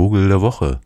Vogel der Woche.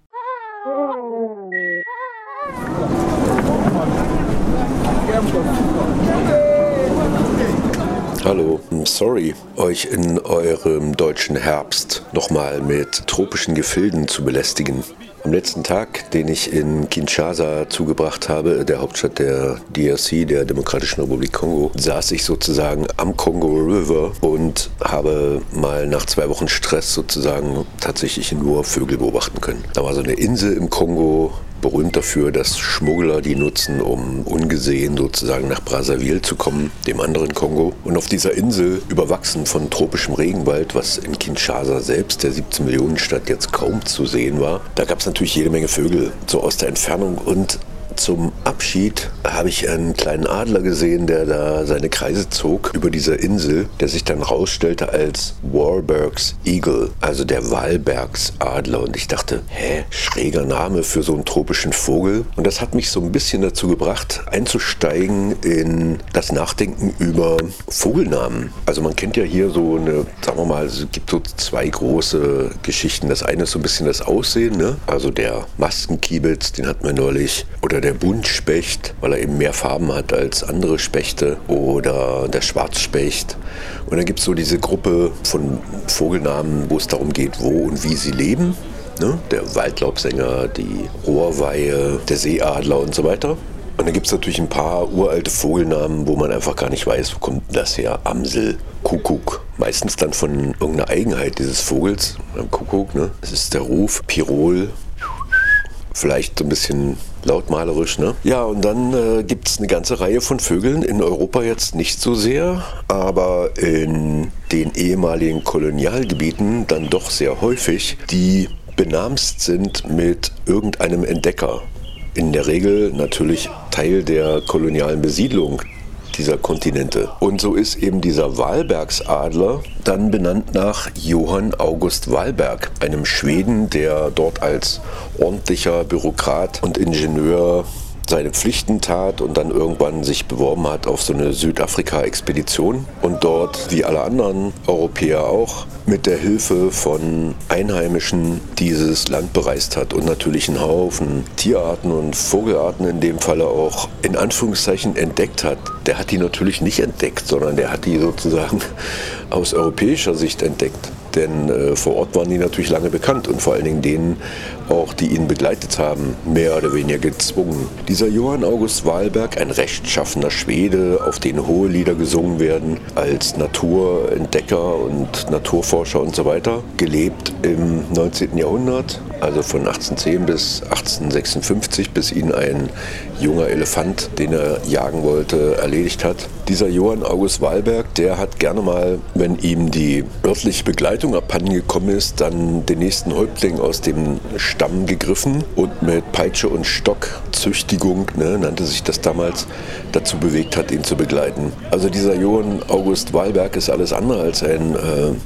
Hallo, sorry, euch in eurem deutschen Herbst nochmal mit tropischen Gefilden zu belästigen. Am letzten Tag, den ich in Kinshasa zugebracht habe, der Hauptstadt der DRC, der Demokratischen Republik Kongo, saß ich sozusagen am Kongo River und habe mal nach zwei Wochen Stress sozusagen tatsächlich nur Vögel beobachten können. Da war so eine Insel im Kongo, berühmt dafür, dass Schmuggler die nutzen, um ungesehen sozusagen nach Brazzaville zu kommen, dem anderen Kongo. Und auf dieser Insel, überwachsen von tropischem Regenwald, was in Kinshasa selbst, der 17 Millionen Stadt, jetzt kaum zu sehen war, da gab es natürlich jede Menge Vögel, so aus der Entfernung. Und zum Abschied habe ich einen kleinen Adler gesehen, der da seine Kreise zog über dieser Insel, der sich dann rausstellte als Warburgs Eagle, also der Walbergsadler. Und ich dachte, hä, schräger Name für so einen tropischen Vogel. Und das hat mich so ein bisschen dazu gebracht, einzusteigen in das Nachdenken über Vogelnamen. Also man kennt ja hier so eine, sagen wir mal, es gibt so zwei große Geschichten. Das eine ist so ein bisschen das Aussehen, ne? also der Maskenkiebitz, den hatten wir neulich, oder der Buntspecht, weil er eben mehr Farben hat als andere Spechte oder der Schwarzspecht. Und dann gibt es so diese Gruppe von Vogelnamen, wo es darum geht, wo und wie sie leben. Ne? Der Waldlaubsänger, die Rohrweihe, der Seeadler und so weiter. Und dann gibt es natürlich ein paar uralte Vogelnamen, wo man einfach gar nicht weiß, wo kommt das her? Amsel, Kuckuck. Meistens dann von irgendeiner Eigenheit dieses Vogels, Kuckuck, ne? Das ist der Ruf, Pirol, vielleicht so ein bisschen lautmalerisch, ne? Ja, und dann äh, gibt es eine ganze Reihe von Vögeln, in Europa jetzt nicht so sehr, aber in den ehemaligen Kolonialgebieten dann doch sehr häufig, die benamst sind mit irgendeinem Entdecker. In der Regel natürlich Teil der kolonialen Besiedlung dieser Kontinente. Und so ist eben dieser Walbergsadler dann benannt nach Johann August Walberg, einem Schweden, der dort als ordentlicher Bürokrat und Ingenieur seine Pflichten tat und dann irgendwann sich beworben hat auf so eine Südafrika-Expedition und dort, wie alle anderen Europäer auch, mit der Hilfe von Einheimischen dieses Land bereist hat und natürlich einen Haufen Tierarten und Vogelarten in dem Falle auch in Anführungszeichen entdeckt hat. Der hat die natürlich nicht entdeckt, sondern der hat die sozusagen aus europäischer Sicht entdeckt. Denn äh, vor Ort waren die natürlich lange bekannt und vor allen Dingen denen auch, die ihn begleitet haben, mehr oder weniger gezwungen. Dieser Johann August Wahlberg, ein rechtschaffener Schwede, auf den hohe Lieder gesungen werden, als Naturentdecker und Naturforscher und so weiter, gelebt im 19. Jahrhundert, also von 1810 bis 1856, bis ihn ein junger Elefant, den er jagen wollte, erledigt hat. Dieser Johann August Wahlberg, der hat gerne mal, wenn ihm die örtliche Begleitung abhandengekommen ist, dann den nächsten Häuptling aus dem Stamm gegriffen und mit Peitsche und Stockzüchtigung, ne, nannte sich das damals, dazu bewegt hat, ihn zu begleiten. Also dieser Johann August Wahlberg ist alles andere als ein äh,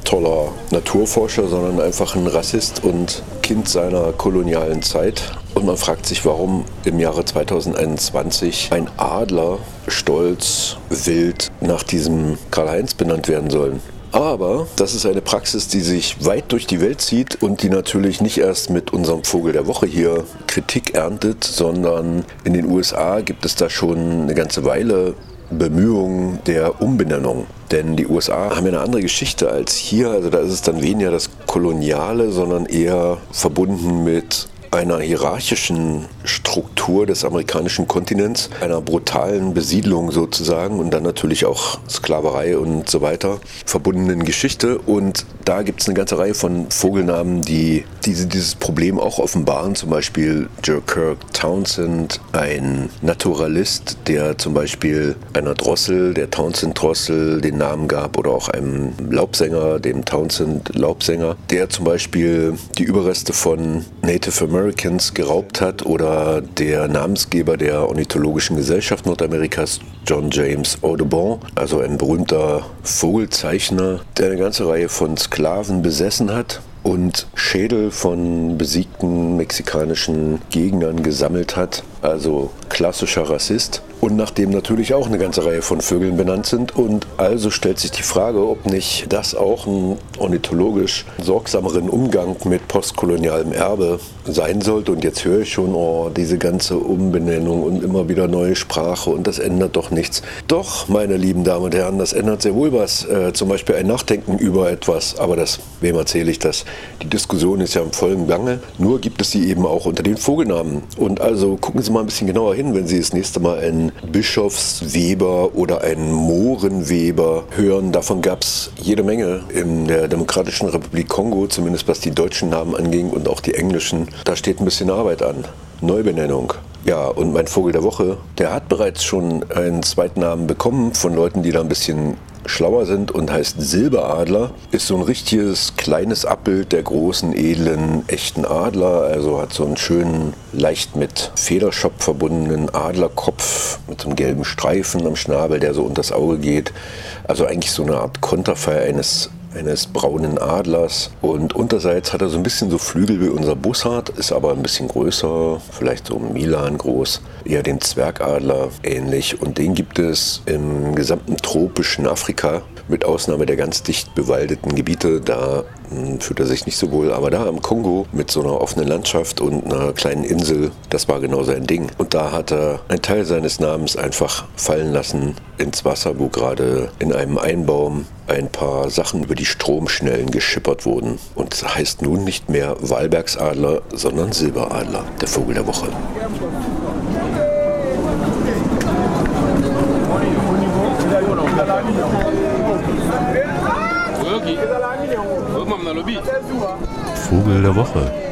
toller Naturforscher, sondern einfach ein Rassist und Kind seiner kolonialen Zeit. Und man fragt sich, warum im Jahre 2021 ein Adler stolz wild nach diesem Karl-Heinz benannt werden soll. Aber das ist eine Praxis, die sich weit durch die Welt zieht und die natürlich nicht erst mit unserem Vogel der Woche hier Kritik erntet, sondern in den USA gibt es da schon eine ganze Weile Bemühungen der Umbenennung. Denn die USA haben ja eine andere Geschichte als hier. Also da ist es dann weniger das Koloniale, sondern eher verbunden mit einer hierarchischen Struktur des amerikanischen Kontinents, einer brutalen Besiedlung sozusagen und dann natürlich auch Sklaverei und so weiter, verbundenen Geschichte. Und da gibt es eine ganze Reihe von Vogelnamen, die diese, dieses Problem auch offenbaren. Zum Beispiel Joe Kirk Townsend, ein Naturalist, der zum Beispiel einer Drossel, der Townsend-Drossel, den Namen gab oder auch einem Laubsänger, dem Townsend-Laubsänger, der zum Beispiel die Überreste von Native Americans Americans geraubt hat oder der Namensgeber der Ornithologischen Gesellschaft Nordamerikas, John James Audubon, also ein berühmter Vogelzeichner, der eine ganze Reihe von Sklaven besessen hat und Schädel von besiegten mexikanischen Gegnern gesammelt hat. Also klassischer Rassist und nachdem natürlich auch eine ganze Reihe von Vögeln benannt sind. Und also stellt sich die Frage, ob nicht das auch ein ornithologisch sorgsameren Umgang mit postkolonialem Erbe sein sollte. Und jetzt höre ich schon, oh, diese ganze Umbenennung und immer wieder neue Sprache und das ändert doch nichts. Doch, meine lieben Damen und Herren, das ändert sehr wohl was. Äh, zum Beispiel ein Nachdenken über etwas. Aber das, wem erzähle ich das? Die Diskussion ist ja im vollen Gange. Nur gibt es sie eben auch unter den Vogelnamen. Und also gucken Sie mal ein bisschen genauer hin, wenn Sie das nächste Mal einen Bischofsweber oder einen Mohrenweber hören. Davon gab es jede Menge in der Demokratischen Republik Kongo, zumindest was die deutschen Namen anging und auch die englischen. Da steht ein bisschen Arbeit an. Neubenennung. Ja, und mein Vogel der Woche, der hat bereits schon einen zweiten Namen bekommen von Leuten, die da ein bisschen schlauer sind und heißt Silberadler. Ist so ein richtiges kleines Abbild der großen, edlen, echten Adler. Also hat so einen schönen, leicht mit Federschopf verbundenen Adlerkopf mit so einem gelben Streifen am Schnabel, der so unter das Auge geht. Also eigentlich so eine Art Konterfei eines eines braunen Adlers. Und unterseits hat er so ein bisschen so Flügel wie unser Bussard, ist aber ein bisschen größer, vielleicht so Milan groß, eher den Zwergadler ähnlich. Und den gibt es im gesamten tropischen Afrika, mit Ausnahme der ganz dicht bewaldeten Gebiete. Da hm, fühlt er sich nicht so wohl. Aber da im Kongo mit so einer offenen Landschaft und einer kleinen Insel, das war genau sein Ding. Und da hat er einen Teil seines Namens einfach fallen lassen ins Wasser, wo gerade in einem Einbaum ein paar Sachen über die Stromschnellen geschippert wurden. Und es heißt nun nicht mehr Walbergsadler, sondern Silberadler, der Vogel der Woche. Vogel der Woche.